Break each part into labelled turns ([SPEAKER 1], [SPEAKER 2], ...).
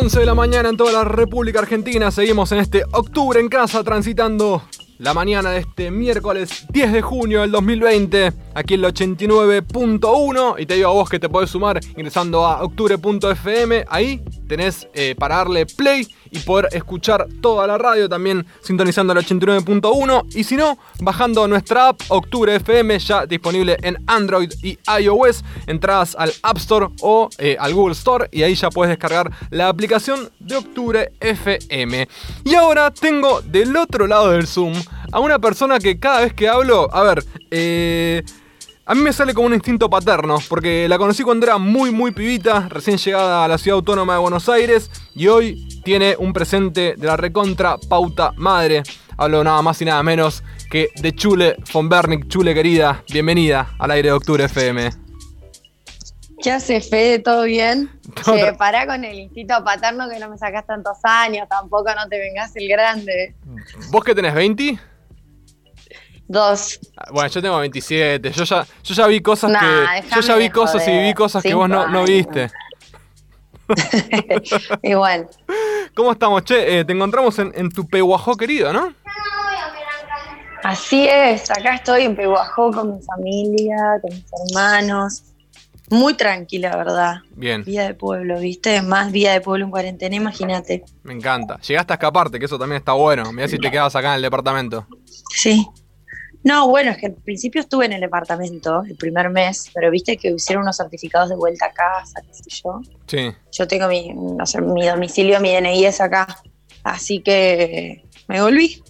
[SPEAKER 1] 11 de la mañana en toda la República Argentina. Seguimos en este octubre en casa transitando la mañana de este miércoles 10 de junio del 2020, aquí en el 89.1. Y te digo a vos que te podés sumar ingresando a octubre.fm. Ahí tenés eh, para darle play y poder escuchar toda la radio, también sintonizando el 89.1 y si no, bajando nuestra app Octubre FM ya disponible en Android y iOS, entras al App Store o eh, al Google Store y ahí ya puedes descargar la aplicación de Octubre FM. Y ahora tengo del otro lado del Zoom a una persona que cada vez que hablo, a ver, eh... A mí me sale como un instinto paterno, porque la conocí cuando era muy, muy pibita, recién llegada a la ciudad autónoma de Buenos Aires, y hoy tiene un presente de la recontra pauta madre. Hablo nada más y nada menos que de Chule von Bernick. Chule querida, bienvenida al aire de Octubre FM.
[SPEAKER 2] ¿Qué hace, Fede? ¿Todo bien? Pará con el instinto paterno que no me sacás tantos años, tampoco no te vengas el grande.
[SPEAKER 1] ¿Vos que tenés 20?
[SPEAKER 2] Dos.
[SPEAKER 1] Bueno, yo tengo 27. Yo ya, yo ya vi cosas que. Yo ya vi cosas y viví cosas que vos no, no viste.
[SPEAKER 2] Igual.
[SPEAKER 1] ¿Cómo estamos, che? Eh, te encontramos en, en, tu Pehuajó querido, ¿no?
[SPEAKER 2] Así es, acá estoy en Pehuajó con mi familia, con mis hermanos. Muy tranquila, ¿verdad?
[SPEAKER 1] Bien.
[SPEAKER 2] Vida de pueblo, ¿viste? Más vida de pueblo en cuarentena, imagínate.
[SPEAKER 1] Me encanta. Llegaste a escaparte, que eso también está bueno. Mirá si te quedas acá en el departamento.
[SPEAKER 2] Sí, no, bueno, es que al principio estuve en el departamento el primer mes, pero viste que hicieron unos certificados de vuelta a casa, qué sé yo.
[SPEAKER 1] Sí.
[SPEAKER 2] Yo tengo mi, no sé, mi domicilio, mi DNI es acá. Así que me volví.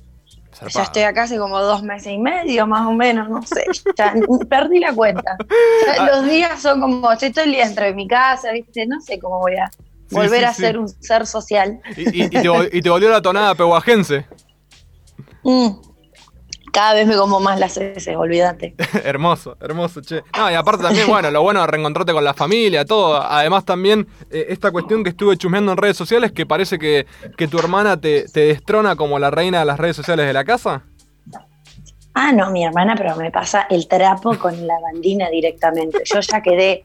[SPEAKER 2] Ya estoy acá hace como dos meses y medio, más o menos, no sé. Ya perdí la cuenta. Ah. los días son como, estoy todo el día dentro de mi casa, ¿viste? No sé cómo voy a volver a ser un ser social.
[SPEAKER 1] ¿Y, te, y, te, volvió la tonada pehuajense?
[SPEAKER 2] Mm, cada vez me como más las heces, olvídate.
[SPEAKER 1] hermoso, hermoso, che. No, y aparte también, bueno, lo bueno de reencontrarte con la familia, todo. Además también eh, esta cuestión que estuve chusmeando en redes sociales, que parece que, que tu hermana te, te, destrona como la reina de las redes sociales de la casa.
[SPEAKER 2] Ah, no, mi hermana, pero me pasa el trapo con la bandina directamente. Yo ya quedé,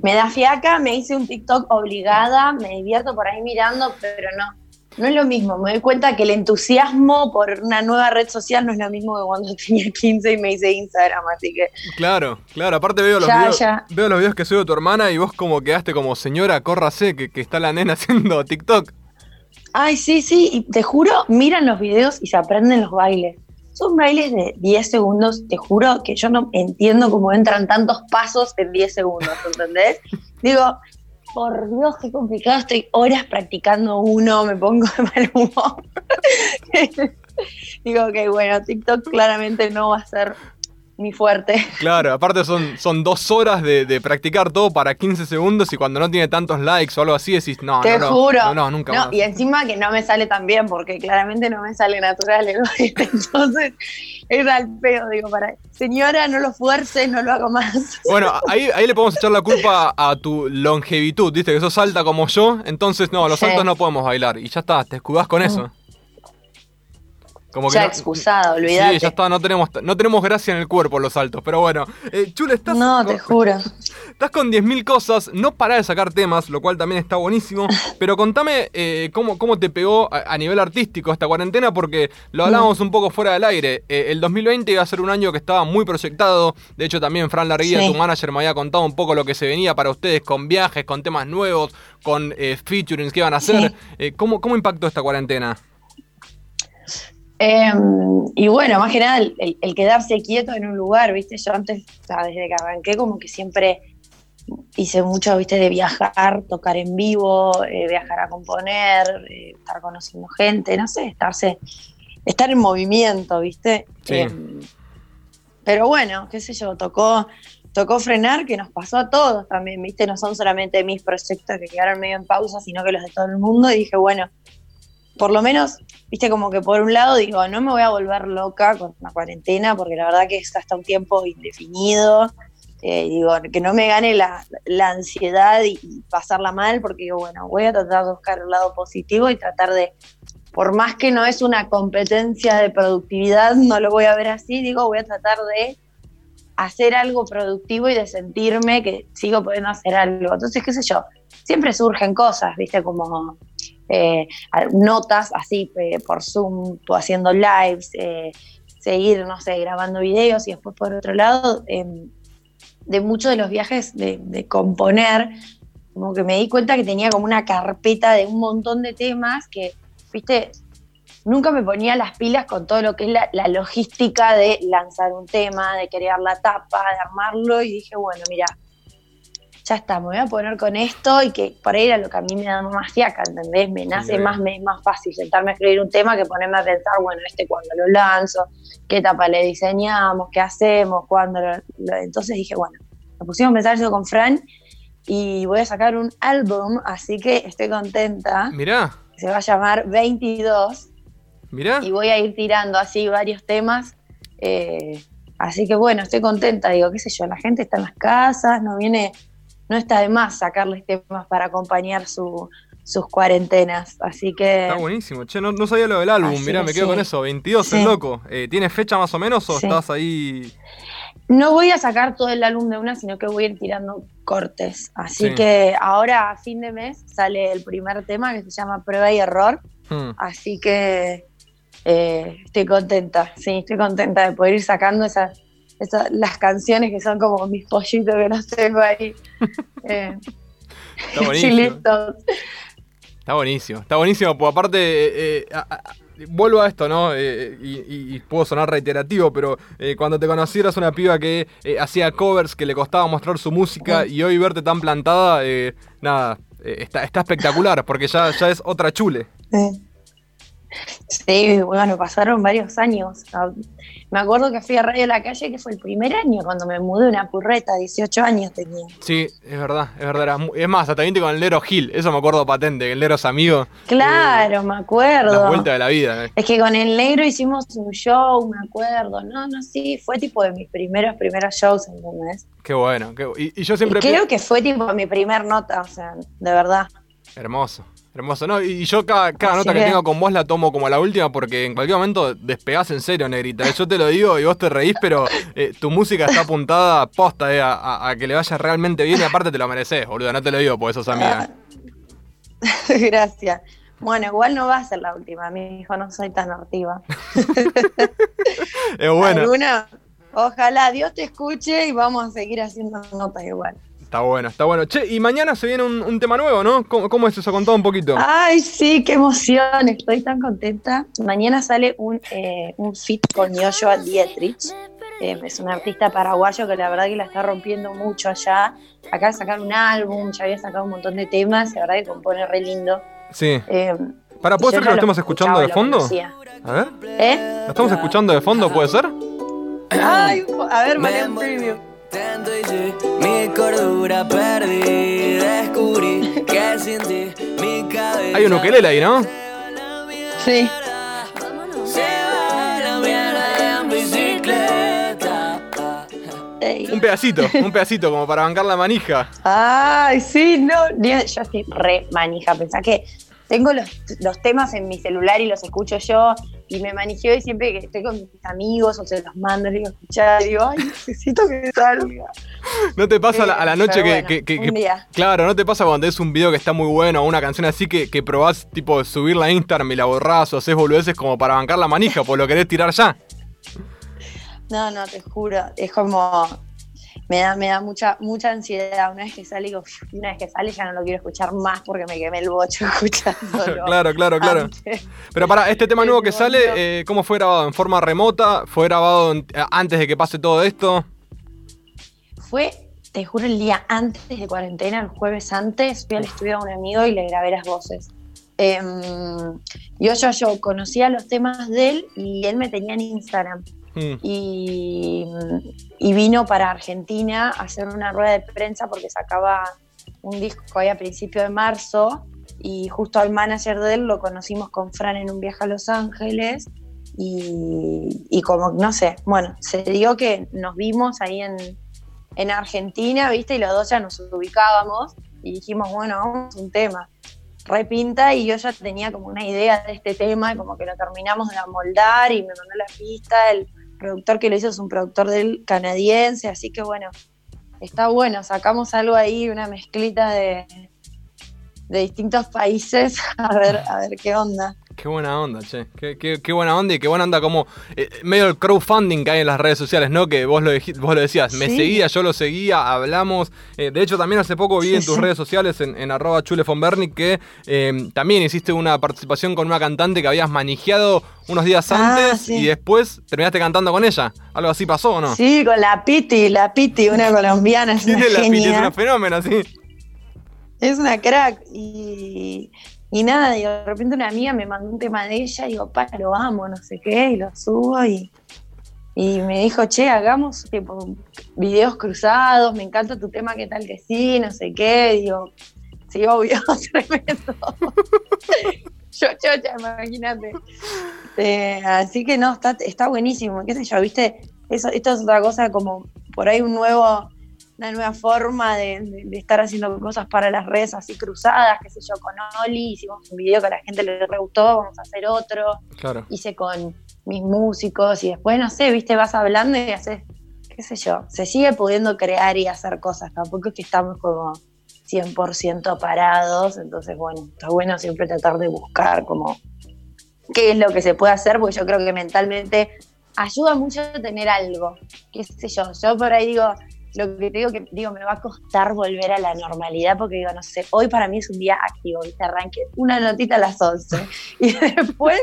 [SPEAKER 2] me da fiaca, me hice un TikTok obligada, me divierto por ahí mirando, pero no no es lo mismo. Me doy cuenta que el entusiasmo por una nueva red social no es lo mismo que cuando tenía 15 y me hice Instagram, así que.
[SPEAKER 1] Claro, claro. Aparte veo los, videos, veo los videos que sube tu hermana y vos como quedaste como señora, córrase, que, que está la nena haciendo TikTok.
[SPEAKER 2] Ay, sí, sí, y te juro, miran los videos y se aprenden los bailes. Son bailes de 10 segundos, te juro que yo no entiendo cómo entran tantos pasos en 10 segundos, ¿entendés? Digo, por Dios, qué complicado, estoy horas practicando uno, me pongo de mal humor. Digo que bueno, TikTok claramente no va a ser mi fuerte.
[SPEAKER 1] Claro, aparte son, son dos horas de, practicar todo para 15 segundos y cuando no tiene tantos likes o algo así decís, no,
[SPEAKER 2] Te
[SPEAKER 1] no,
[SPEAKER 2] juro.
[SPEAKER 1] no, no, nunca más.
[SPEAKER 2] Y encima que no me sale tan bien porque claramente no me sale natural el Entonces es al pedo, digo, para, señora, no lo fuerces, no lo hago más.
[SPEAKER 1] Bueno, ahí, ahí le podemos echar la culpa a tu longevitud, viste, que sos alta como yo, entonces no, los altos no podemos bailar y ya está, te escudás con eso.
[SPEAKER 2] Como ya excusado, olvídate.
[SPEAKER 1] Sí, ya está, no tenemos, no tenemos gracia en el cuerpo los altos, pero bueno. Eh, Chule, estás.
[SPEAKER 2] No, te juro.
[SPEAKER 1] Estás con 10.000 cosas, no para de sacar temas, lo cual también está buenísimo. pero contame eh, cómo, cómo te pegó a, nivel artístico esta cuarentena, porque lo hablábamos un poco fuera del aire. Eh, el 2020 iba a ser un año que estaba muy proyectado. De hecho, también Fran Larguía, tu manager, me había contado un poco lo que se venía para ustedes con viajes, con temas nuevos, con featurings que iban a hacer. ¿cómo, ¿Cómo impactó esta cuarentena?
[SPEAKER 2] Em, y bueno, más que nada el, quedarse quieto en un lugar, ¿viste? Yo antes, desde que arranqué, como que siempre hice mucho, ¿viste? De viajar, tocar en vivo, eh, viajar a componer, eh, estar conociendo gente, no sé, estarse, estar en movimiento, ¿viste? Em, pero bueno, qué sé yo, tocó, tocó frenar, que nos pasó a todos también, ¿viste? No son solamente mis proyectos que quedaron medio en pausa, sino que los de todo el mundo, y dije, bueno, por lo menos, viste, como que por un lado digo, no me voy a volver loca con una cuarentena, porque la verdad que es hasta un tiempo indefinido. Eh, digo, que no me gane la, ansiedad y, pasarla mal, porque digo, bueno, voy a tratar de buscar el lado positivo y tratar de, por más que no es una competencia de productividad, no lo voy a ver así, digo, voy a tratar de hacer algo productivo y de sentirme que sigo pudiendo hacer algo. Entonces, qué sé yo, siempre surgen cosas, viste, como eh, notas así eh, por Zoom, haciendo lives, eh, seguir, no sé, grabando videos y después por otro lado, em, de muchos de los viajes de, de, componer, como que me di cuenta que tenía como una carpeta de un montón de temas que, viste, nunca me ponía las pilas con todo lo que es la, logística de lanzar un tema, de crear la tapa, de armarlo, y dije, bueno, mira, ya está, me voy a poner con esto y que por ahí era lo que a mí me da más fiaca, ¿entendés? Me nace más, me es más fácil sentarme a escribir un tema que ponerme a pensar, bueno, este cuando lo lanzo, qué etapa le diseñamos, qué hacemos, cuándo lo, Entonces dije, bueno, me pusimos a pensar eso con Fran y voy a sacar un álbum, así que estoy contenta.
[SPEAKER 1] Mirá.
[SPEAKER 2] Se va a llamar 22 y voy a ir tirando así varios temas. Eh, así que bueno, estoy contenta. Digo, qué sé yo, la gente está en las casas, no viene, no está de más sacarles temas para acompañar sus cuarentenas. Así que.
[SPEAKER 1] Está buenísimo. Che, no, sabía lo del álbum. Mirá, me quedo con eso. 22 es loco. Eh, ¿Tienes fecha más o menos o estás ahí?
[SPEAKER 2] No voy a sacar todo el álbum de una, sino que voy a ir tirando cortes. Así que ahora a fin de mes sale el primer tema que se llama Prueba y Error. Hmm. Así que eh, estoy contenta, sí, estoy contenta de poder ir sacando esas, las canciones que son como mis pollitos que los tengo ahí.
[SPEAKER 1] Eh, está buenísimo. Está buenísimo, está buenísimo, porque aparte, eh, vuelvo a esto, ¿no? Y, puedo sonar reiterativo, pero cuando te conocí eras una piba que hacía covers, que le costaba mostrar su música, y hoy verte tan plantada, nada, está, está espectacular, porque ya, ya es otra chule.
[SPEAKER 2] Sí, bueno, pasaron varios años. Ah, me acuerdo que fui a Radio La Calle, que fue el primer año cuando me mudé una purreta, 18 años tenía.
[SPEAKER 1] Sí, es verdad, es verdad. Es más, hasta viste con el Lero Gil, eso me acuerdo patente, que el Lero es amigo.
[SPEAKER 2] Claro, me acuerdo.
[SPEAKER 1] La vuelta de la vida.
[SPEAKER 2] Eh. Es que con el Negro hicimos un show, me acuerdo. No, no, sí, fue tipo de mis primeros, primeros shows, ¿entendés?
[SPEAKER 1] Qué bueno. Qué... Y, y, yo siempre...
[SPEAKER 2] creo que fue tipo mi primer nota, o sea, de verdad.
[SPEAKER 1] Hermoso. Hermoso, ¿no? Y yo cada, nota que, tengo con vos la tomo como la última porque en cualquier momento despegás en serio, negrita. Yo te lo digo y vos te reís, pero eh, tu música está apuntada posta eh, a, que le vaya realmente bien y aparte te lo mereces, boludo. No te lo digo porque sos amiga.
[SPEAKER 2] Gracias. Bueno, igual no va a ser la última, mi hijo, no soy tan activa.
[SPEAKER 1] es bueno.
[SPEAKER 2] Ojalá Dios te escuche y vamos a seguir haciendo notas igual.
[SPEAKER 1] Está bueno, está bueno. Che, y mañana se viene un, tema nuevo, ¿no? ¿Cómo, es eso? Contá un poquito.
[SPEAKER 2] Ay, sí, qué emoción. Estoy tan contenta. Mañana sale un, eh, un fit con Joshua Dietrich. Eh, es un artista paraguayo que la verdad que la está rompiendo mucho allá. De sacar un álbum, ya había sacado un montón de temas y la verdad que compone re lindo.
[SPEAKER 1] Sí. Eh, ¿Para, ¿puede ser que lo estemos escuchando de fondo? A ver. ¿Eh? ¿Lo estamos escuchando de fondo, puede ser?
[SPEAKER 2] Ay, a ver, un Preview mi cordura perdí, descubrí que sin ti mi cabeza.
[SPEAKER 1] Hay un ukelele ahí, ¿no?
[SPEAKER 2] Sí.
[SPEAKER 1] Un pedacito, un pedacito como para bancar la manija.
[SPEAKER 2] Ay, sí, no, yo estoy re manija. Pensá que tengo los, los temas en mi celular y los escucho yo y me manejeo y siempre que estoy con mis amigos o se los mando, les digo escuchar, digo, ay, necesito que salga.
[SPEAKER 1] ¿No te pasa a la noche que, Claro, ¿no te pasa cuando es un video que está muy bueno o una canción así que, que probás tipo subirla a Instagram y la borrás o haces boludeces como para bancar la manija, pues lo querés tirar ya?
[SPEAKER 2] No, no, te juro, es como me da, me da mucha, mucha ansiedad. Una vez que sale, digo, una vez que sale ya no lo quiero escuchar más porque me quemé el bocho escuchándolo.
[SPEAKER 1] claro, claro, claro. Pero para este tema nuevo que sale, eh, ¿cómo fue grabado? ¿En forma remota? ¿Fue grabado antes de que pase todo esto?
[SPEAKER 2] Fue, te juro, el día antes de cuarentena, el jueves antes, fui al estudio a un amigo y le grabé las voces. Em, yo, yo, yo conocía los temas de él y él me tenía en Instagram. Mm. Y, vino para Argentina a hacer una rueda de prensa porque sacaba un disco ahí a principio de marzo y justo al manager de él lo conocimos con Fran en un viaje a Los Ángeles y, como, no sé, bueno, se dio que nos vimos ahí en, en Argentina, ¿viste? Y los dos ya nos ubicábamos y dijimos, bueno, vamos a un tema. Repinta y yo ya tenía como una idea de este tema como que lo terminamos de amoldar y me mandó la pista, el productor que lo hizo es un productor del canadiense, así que bueno, está bueno, sacamos algo ahí, una mezclita de, de distintos países, a ver, a ver qué onda.
[SPEAKER 1] Qué buena onda, che. Qué, buena onda y qué buena onda como eh, medio el crowdfunding que hay en las redes sociales, ¿no? Que vos lo, vos lo decías, me seguía, yo lo seguía, hablamos. Eh, de hecho, también hace poco vi en tus redes sociales, en, en arroba chulefonbernic, que em, también hiciste una participación con una cantante que habías manejado unos días ah, antes y después terminaste cantando con ella. ¿Algo así pasó o no?
[SPEAKER 2] Sí, con la Piti, la Piti, una colombiana. Es una la Piti es
[SPEAKER 1] una fenómena, sí.
[SPEAKER 2] Es una crack y y nada, de repente una amiga me mandó un tema de ella, y digo, pa, lo amo, no sé qué, y lo subo y, y me dijo, che, hagamos tipo videos cruzados, me encanta tu tema, qué tal que sí, no sé qué, digo, sí, obvio, tremendo. yo, chocha, imagínate. Eh, así que no, está, está buenísimo, qué sé yo, viste, eso, esto es otra cosa como por ahí un nuevo una nueva forma de, estar haciendo cosas para las redes así cruzadas, qué sé yo, con Oli, hicimos un video que a la gente le re gustó, vamos a hacer otro.
[SPEAKER 1] Claro.
[SPEAKER 2] Hice con mis músicos y después, no sé, viste, vas hablando y haces, qué sé yo, se sigue pudiendo crear y hacer cosas, tampoco es que estamos como 100% parados, entonces, bueno, está bueno siempre tratar de buscar como qué es lo que se puede hacer, porque yo creo que mentalmente ayuda mucho tener algo, qué sé yo, yo por ahí digo, lo que te digo que digo, me va a costar volver a la normalidad porque digo, no sé, hoy para mí es un día activo, ¿viste? Arranque una notita a las 11 y después,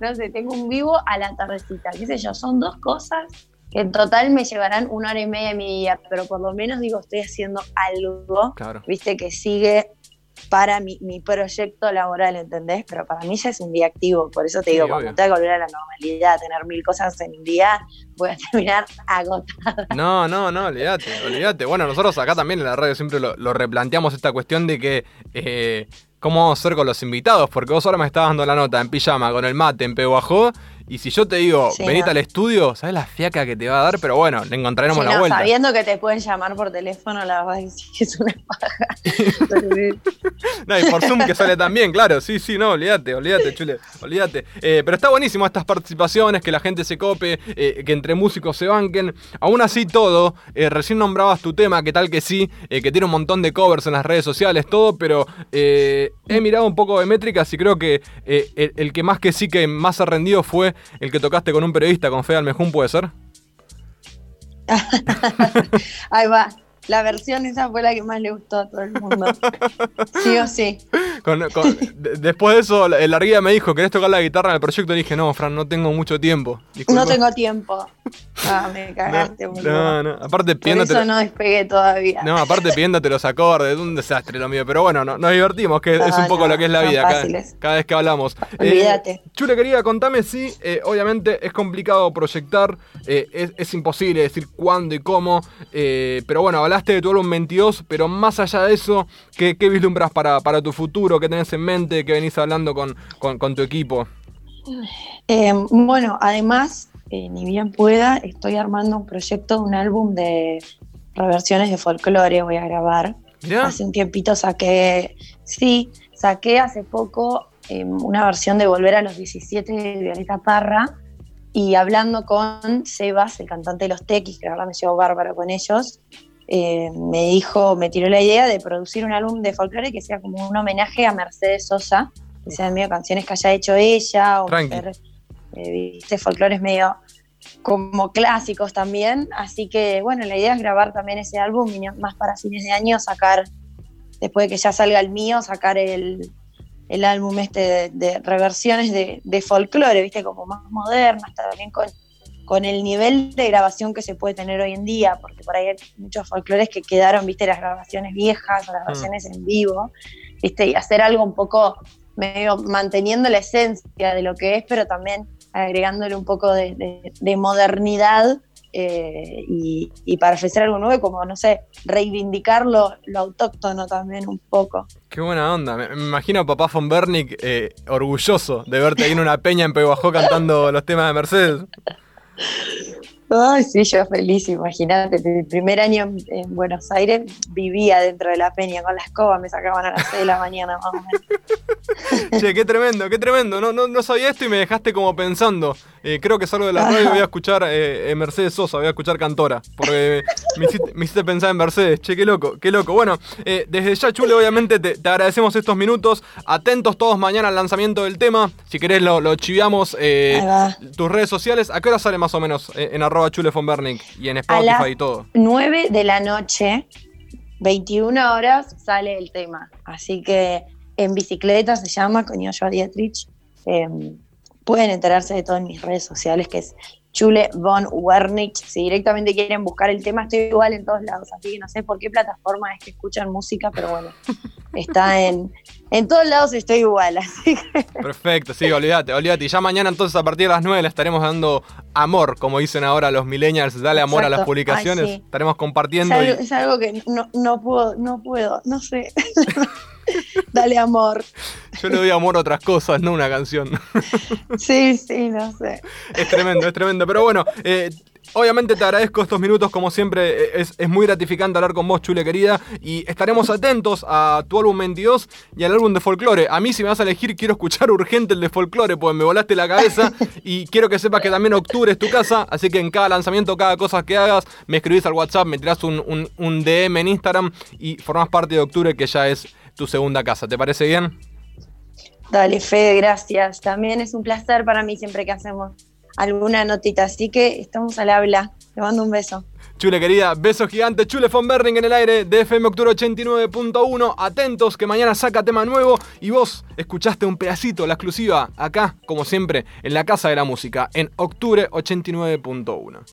[SPEAKER 2] no sé, tengo un vivo a la tardecita, qué sé yo, son dos cosas que en total me llevarán una hora y media de mi día, pero por lo menos digo, estoy haciendo algo, ¿viste? Que sigue para mi, mi, proyecto laboral, ¿entendés? Pero para mí ya es un día activo, por eso te digo, cuando tenga que volver a la normalidad, tener mil cosas en un día, voy a terminar agotada.
[SPEAKER 1] No, no, no, olvídate, olvídate. Bueno, nosotros acá también en la radio siempre lo, replanteamos esta cuestión de que... Eh, ¿Cómo vamos a hacer con los invitados? Porque vos ahora me estás dando la nota en pijama, con el mate, en peguajó, y si yo te digo, venite al estudio, ¿sabes la fiaca que te va a dar? Pero bueno, le encontraremos la vuelta.
[SPEAKER 2] Sabiendo que te pueden llamar por teléfono, la verdad es que es una paja.
[SPEAKER 1] no, y por Zoom que sale también, claro. Sí, sí, no, olvídate, olvídate, chule, olvídate. Eh, pero está buenísimo estas participaciones, que la gente se cope, eh, que entre músicos se banquen. Aún así, todo, eh, recién nombrabas tu tema, que tal que sí, que tiene un montón de covers en las redes sociales, todo, pero he mirado un poco de métricas y creo que el, el que más que sí que más ha rendido fue el que tocaste con un periodista, con Fede Almejún, ¿puede ser?
[SPEAKER 2] Ahí va. La versión esa fue la que más le gustó a todo el mundo. Sí o sí.
[SPEAKER 1] después de eso, el Arguía me dijo, ¿querés tocar la guitarra en el proyecto? Y dije, no, Fran, no tengo mucho tiempo.
[SPEAKER 2] No tengo tiempo. Ah, me cagaste, no,
[SPEAKER 1] No, no, aparte
[SPEAKER 2] Por eso no despegué todavía.
[SPEAKER 1] No, aparte piéndate los acordes, un desastre lo mío. Pero bueno, nos divertimos, que es un poco lo que es la vida cada, vez que hablamos.
[SPEAKER 2] Olvídate.
[SPEAKER 1] Eh, Chule, querida, contame si, eh, obviamente, es complicado proyectar, eh, es, imposible decir cuándo y cómo, pero bueno, hablaste de tu álbum 22, pero más allá de eso, ¿qué, vislumbras para, para tu futuro? ¿Qué tenés en mente? ¿Qué venís hablando con, tu equipo?
[SPEAKER 2] Em, bueno, además, eh, ni bien pueda, estoy armando un proyecto, un álbum de reversiones de folclore, voy a grabar. Hace un tiempito saqué, sí, saqué hace poco em, una versión de Volver a los 17 de Violeta Parra y hablando con Sebas, el cantante de los Tequis, que la verdad me llevo bárbaro con ellos, eh, me dijo, me tiró la idea de producir un álbum de folclore que sea como un homenaje a Mercedes Sosa, que sean medio canciones que haya hecho ella, o eh, viste, folclores medio como clásicos también. Así que bueno, la idea es grabar también ese álbum y más para fines de año sacar, después de que ya salga el mío, sacar el, álbum este de, reversiones de, de folclore, viste, como más modernas, también con con el nivel de grabación que se puede tener hoy en día, porque por ahí hay muchos folclores que quedaron, viste, las grabaciones viejas las mm. versiones en vivo, viste, y hacer algo un poco medio manteniendo la esencia de lo que es, pero también agregándole un poco de, modernidad eh, y, para ofrecer algo nuevo, como, no sé, reivindicar lo, autóctono también un poco.
[SPEAKER 1] Qué buena onda. Me, imagino a papá von Bernick eh, orgulloso de verte ahí en una peña en Peguajó cantando los temas de Mercedes.
[SPEAKER 2] Ay, sí, yo feliz, imagínate, el primer año en, Buenos Aires vivía dentro de la peña con la escoba, me sacaban a las 6 de la mañana más.
[SPEAKER 1] Che, qué tremendo, qué tremendo, no, no, no sabía esto y me dejaste como pensando. Eh, creo que salgo de la radio y voy a escuchar eh, Mercedes Sosa, voy a escuchar Cantora. Porque me hiciste, pensar en Mercedes. Che, qué loco, qué loco. Bueno, eh, desde ya, Chule, obviamente te, agradecemos estos minutos. Atentos todos mañana al lanzamiento del tema. Si querés, lo, lo chiviamos tus redes sociales. ¿A qué hora sale más o menos en arroba Chule y en Spotify y todo?
[SPEAKER 2] 9 de la noche, 21 horas, sale el tema. Así que en bicicleta se llama con Joshua Dietrich. Em, pueden enterarse de todo en mis redes sociales, que es Chule von Wernich. Si directamente quieren buscar el tema, estoy igual en todos lados, así que no sé por qué plataforma es que escuchan música, pero bueno, está en, en todos lados estoy igual, así que...
[SPEAKER 1] Perfecto, sí, olvídate, olvídate. Y ya mañana entonces a partir de las 9 le estaremos dando amor, como dicen ahora los millennials, dale amor a las publicaciones. Estaremos compartiendo.
[SPEAKER 2] Es algo, que no, no puedo, no puedo, no sé. Dale amor.
[SPEAKER 1] Yo le doy amor a otras cosas, no una canción.
[SPEAKER 2] Sí, sí, no sé.
[SPEAKER 1] Es tremendo, es tremendo. Pero bueno, eh, Obviamente te agradezco estos minutos, como siempre, eh, es, muy gratificante hablar con vos, chule querida, y estaremos atentos a tu álbum 22 y al álbum de folclore. A mí, si me vas a elegir, quiero escuchar urgente el de folclore, porque me volaste la cabeza, y quiero que sepas que también octubre es tu casa, así que en cada lanzamiento, cada cosa que hagas, me escribís al WhatsApp, me tirás un, un DM en Instagram y formás parte de octubre, que ya es tu segunda casa. ¿Te parece bien?
[SPEAKER 2] Dale, Fede, gracias. También es un placer para mí siempre que hacemos alguna notita. Así que estamos al habla. Te mando un beso.
[SPEAKER 1] Chule querida, beso gigante, Chule von Berning en el aire de FM Octubre 89.1. Atentos que mañana saca tema nuevo y vos escuchaste un pedacito, la exclusiva, acá, como siempre, en la Casa de la Música, en Octubre 89.1.